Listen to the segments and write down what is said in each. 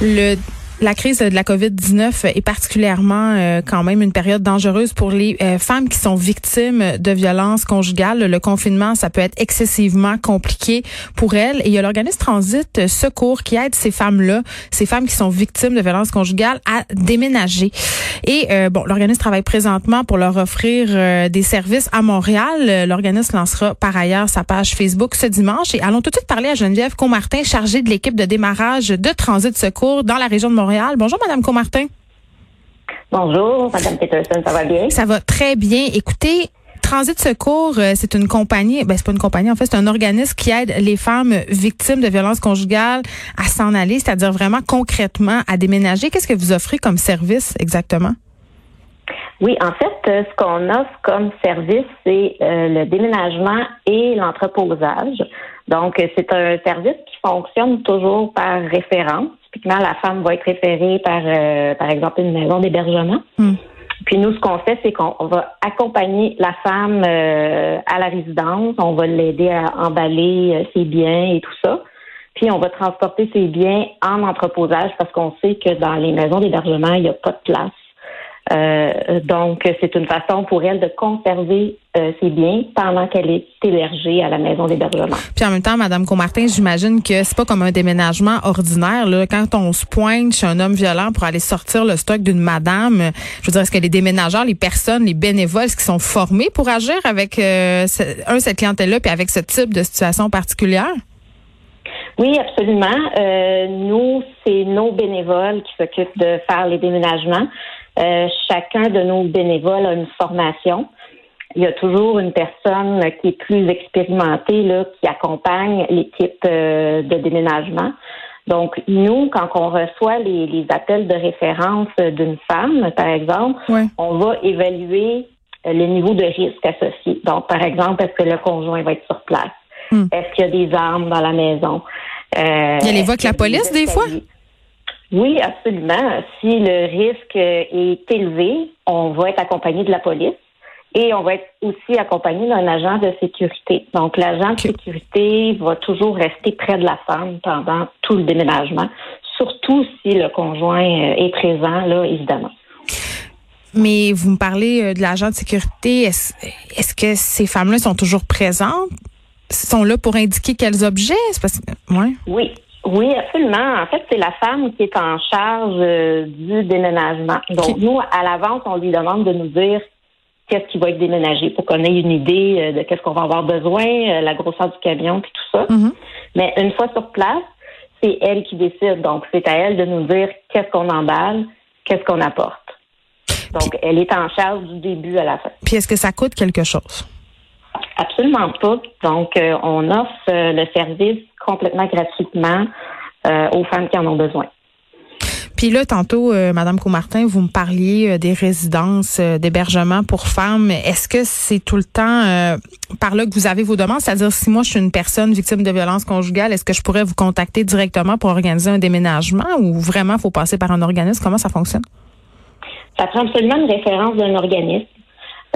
Le la crise de la COVID-19 est particulièrement euh, quand même une période dangereuse pour les euh, femmes qui sont victimes de violences conjugales. Le confinement, ça peut être excessivement compliqué pour elles. Et il y a l'organisme Transit Secours qui aide ces femmes-là, ces femmes qui sont victimes de violences conjugales, à déménager. Et euh, bon, l'organisme travaille présentement pour leur offrir des services à Montréal. L'organisme lancera par ailleurs sa page Facebook ce dimanche. Et allons tout de suite parler à Geneviève Comartin, chargée de l'équipe de démarrage de Transit Secours dans la région de Montréal. Bonjour, Madame Comartin. Bonjour, Madame Peterson, ça va bien? Ça va très bien. Écoutez, Transit Secours, euh, c'est une compagnie, ben c'est pas une compagnie, en fait, c'est un organisme qui aide les femmes victimes de violences conjugales à s'en aller, c'est-à-dire vraiment concrètement à déménager. Qu'est-ce que vous offrez comme service exactement? Oui, en fait, euh, ce qu'on offre comme service, c'est euh, le déménagement et l'entreposage. Donc, c'est un service qui fonctionne toujours par référence typiquement, la femme va être référée par, euh, par exemple, une maison d'hébergement. Hmm. Puis nous, ce qu'on fait, c'est qu'on va accompagner la femme euh, à la résidence. On va l'aider à emballer euh, ses biens et tout ça. Puis on va transporter ses biens en entreposage parce qu'on sait que dans les maisons d'hébergement, il n'y a pas de place. Euh, donc, c'est une façon pour elle de conserver euh, ses biens pendant qu'elle est hébergée à la maison d'hébergement. Puis en même temps, Madame Comartin, j'imagine que c'est pas comme un déménagement ordinaire. Là. Quand on se pointe chez un homme violent pour aller sortir le stock d'une madame, je veux dire, est-ce que les déménageurs, les personnes, les bénévoles, qu'ils sont formés pour agir avec euh, un cette clientèle-là, puis avec ce type de situation particulière? Oui, absolument. nous, c'est nos bénévoles qui s'occupent de faire les déménagements. Euh, chacun de nos bénévoles a une formation. Il y a toujours une personne qui est plus expérimentée là, qui accompagne l'équipe euh, de déménagement. Donc, nous, quand on reçoit les, appels de référence d'une femme, par exemple, on va évaluer euh, le niveau de risque associé. Donc, par exemple, est-ce que le conjoint va être sur place? Hmm. Est-ce qu'il y a des armes dans la maison? Euh, il y a les voix la police, des fois? Oui, absolument. Si le risque est élevé, on va être accompagné de la police et on va être aussi accompagné d'un agent de sécurité. Donc, l'agent de sécurité va toujours rester près de la femme pendant tout le déménagement, surtout si le conjoint euh, est présent, là, évidemment. Mais vous me parlez euh, de l'agent de sécurité. Est-ce que ces femmes-là sont toujours présentes? Sont là pour indiquer quels objets? Parce que, ouais. Oui, oui, absolument. En fait, c'est la femme qui est en charge euh, du déménagement. Donc, nous, à l'avance, on lui demande de nous dire qu'est-ce qui va être déménagé pour qu'on ait une idée euh, de qu'est-ce qu'on va avoir besoin, euh, la grosseur du camion, puis tout ça. Mm-hmm. Mais une fois sur place, c'est elle qui décide. Donc, c'est à elle de nous dire qu'est-ce qu'on emballe, qu'est-ce qu'on apporte. Donc, elle est en charge du début à la fin. Puis, est-ce que ça coûte quelque chose? Absolument pas. Donc, on offre le service complètement gratuitement euh, aux femmes qui en ont besoin. Puis là, tantôt, euh, Madame Comartin, vous me parliez euh, des résidences d'hébergement pour femmes. Est-ce que c'est tout le temps par là que vous avez vos demandes? C'est-à-dire, si moi, je suis une personne victime de violence conjugale, est-ce que je pourrais vous contacter directement pour organiser un déménagement ou vraiment, il faut passer par un organisme? Comment ça fonctionne? Ça prend absolument une référence d'un organisme.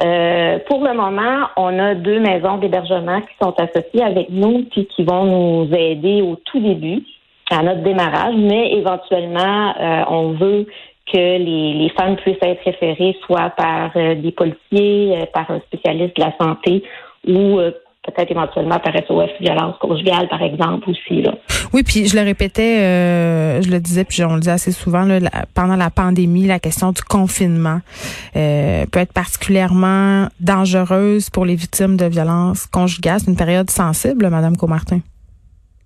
Euh, pour le moment, on a deux maisons d'hébergement qui sont associées avec nous puis qui vont nous aider au tout début à notre démarrage, mais éventuellement, euh, on veut que les, femmes puissent être référées soit par euh, des policiers, par un spécialiste de la santé ou peut-être éventuellement par SOS violence conjugale, par exemple, aussi. Là. Oui, puis je le répétais, euh, je le disais, puis on le dit assez souvent, là, pendant la pandémie, la question du confinement euh, peut être particulièrement dangereuse pour les victimes de violences conjugales. C'est une période sensible, Madame Comartin.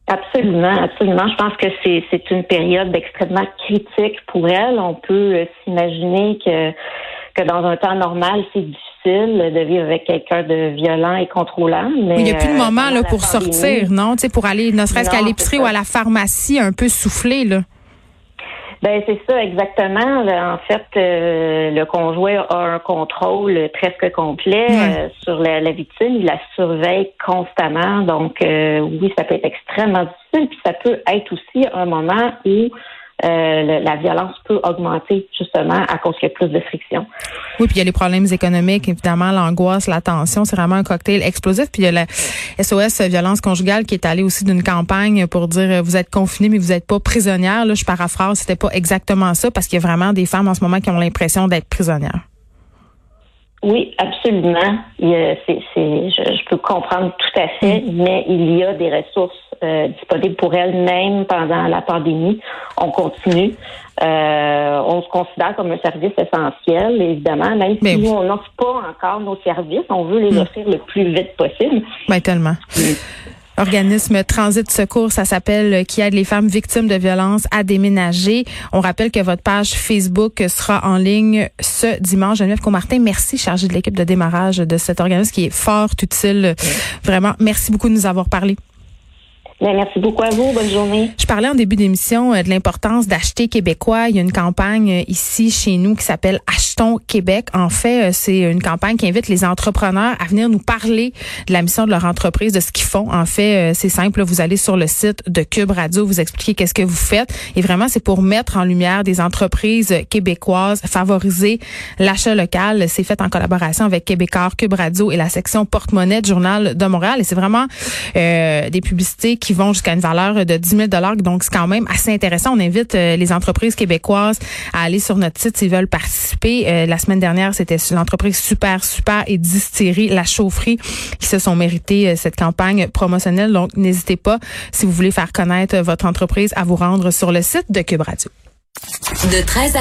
Absolument, absolument. Je pense que c'est, c'est une période extrêmement critique pour elles. On peut euh, s'imaginer que que dans un temps normal, c'est difficile de vivre avec quelqu'un de violent et contrôlant. Mais il n'y a plus de euh, moment là, pour sortir, non? Pour aller, ne serait-ce qu'à l'épicerie ou à la pharmacie, un peu soufflé, là. Ben c'est ça exactement. En fait, euh, le conjoint a un contrôle presque complet euh, sur la, victime. Il la surveille constamment. Donc oui, ça peut être extrêmement difficile. Puis ça peut être aussi un moment où euh, la violence peut augmenter justement à cause qu'il y a plus de friction. Oui, puis il y a les problèmes économiques, évidemment, l'angoisse, la tension, c'est vraiment un cocktail explosif. Puis il y a la SOS violence conjugale qui est allée aussi d'une campagne pour dire euh, vous êtes confinés mais vous n'êtes pas prisonnière. Là, je paraphrase, c'était pas exactement ça parce qu'il y a vraiment des femmes en ce moment qui ont l'impression d'être prisonnières. Oui, absolument. je, je, peux comprendre tout à fait, mm. mais il y a des ressources euh, disponibles pour elles, même pendant la pandémie. On continue. Euh, on se considère comme un service essentiel, évidemment, même si nous, on n'offre pas encore nos services. On veut les mm. offrir le plus vite possible. Ben, tellement. Mm organisme Transit Secours, ça s'appelle, euh, qui aide les femmes victimes de violences à déménager. On rappelle que votre page Facebook sera en ligne ce dimanche. Geneviève Comartin, merci, chargée de l'équipe de démarrage de cet organisme qui est fort utile. Vraiment, merci beaucoup de nous avoir parlé. Ben, merci beaucoup à vous. Bonne journée. Je parlais en début d'émission euh, de l'importance d'acheter québécois. Il y a une campagne euh, ici chez nous qui s'appelle Québec. En fait, euh, c'est une campagne qui invite les entrepreneurs à venir nous parler de la mission de leur entreprise, de ce qu'ils font. En fait, c'est simple. Vous allez sur le site de Cube Radio, vous expliquez qu'est-ce que vous faites. Et vraiment, c'est pour mettre en lumière des entreprises québécoises, favoriser l'achat local. C'est fait en collaboration avec Québécois, Cube Radio et la section porte-monnaie du Journal de Montréal. Et c'est vraiment des publicités qui vont jusqu'à une valeur de 10 000 Donc, c'est quand même assez intéressant. On invite euh, les entreprises québécoises à aller sur notre site s'ils veulent participer. Euh, la semaine dernière, c'était l'entreprise Super Super et Distillerie La Chaufferie qui se sont mérités euh, cette campagne promotionnelle. Donc, n'hésitez pas, si vous voulez faire connaître votre entreprise, à vous rendre sur le site de Cube Radio. De 13